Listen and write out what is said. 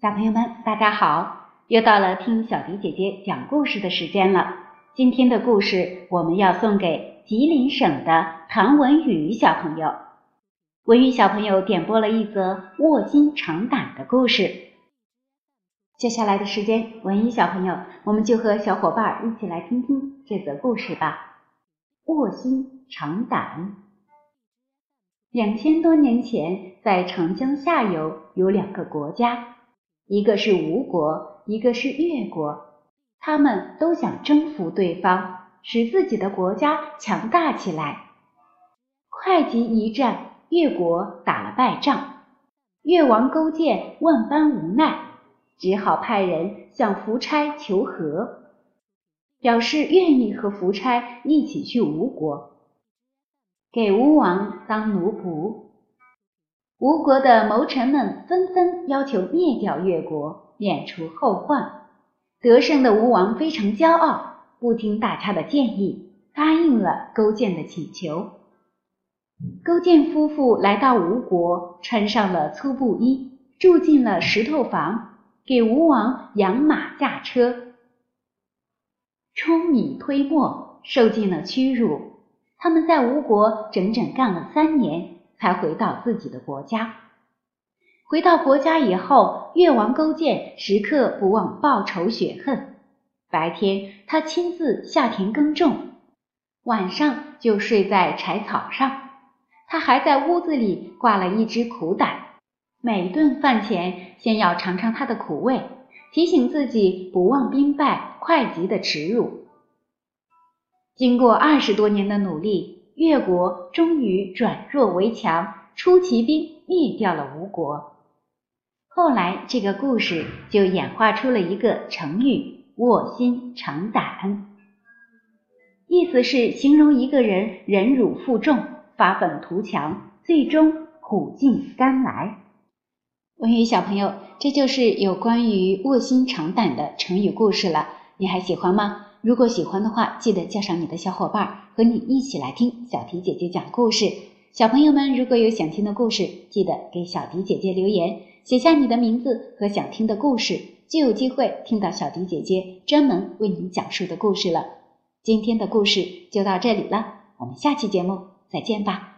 小朋友们，大家好！又到了听小迪姐姐讲故事的时间了。今天的故事我们要送给吉林省的唐文宇小朋友。文宇小朋友点播了一则卧薪尝胆的故事。接下来的时间，文宇小朋友，我们就和小伙伴一起来听听这则故事吧。卧薪尝胆。两千多年前，在长江下游有两个国家。一个是吴国，一个是越国，他们都想征服对方，使自己的国家强大起来。会稽一战，越国打了败仗，越王勾践万般无奈，只好派人向夫差求和，表示愿意和夫差一起去吴国，给吴王当奴仆。吴国的谋臣们纷纷要求灭掉越国，免除后患。得胜的吴王非常骄傲，不听大家的建议，答应了勾践的请求。勾践夫妇来到吴国，穿上了粗布衣，住进了石头房，给吴王养马驾车，舂米推磨，受尽了屈辱。他们在吴国整整干了三年。才回到自己的国家。回到国家以后，越王勾践时刻不忘报仇雪恨。白天他亲自下田耕种，晚上就睡在柴草上。他还在屋子里挂了一只苦胆，每顿饭前先要尝尝它的苦味，提醒自己不忘兵败会稽的耻辱。经过二十多年的努力。越国终于转弱为强，出奇兵灭掉了吴国。后来，这个故事就演化出了一个成语“卧薪尝胆”，意思是形容一个人忍辱负重、发愤图强，最终苦尽甘来。文宇小朋友，这就是有关于卧薪尝胆的成语故事了，你还喜欢吗？如果喜欢的话，记得叫上你的小伙伴，和你一起来听小迪姐姐讲故事。小朋友们，如果有想听的故事，记得给小迪姐姐留言，写下你的名字和想听的故事，就有机会听到小迪姐姐专门为你讲述的故事了。今天的故事就到这里了，我们下期节目再见吧。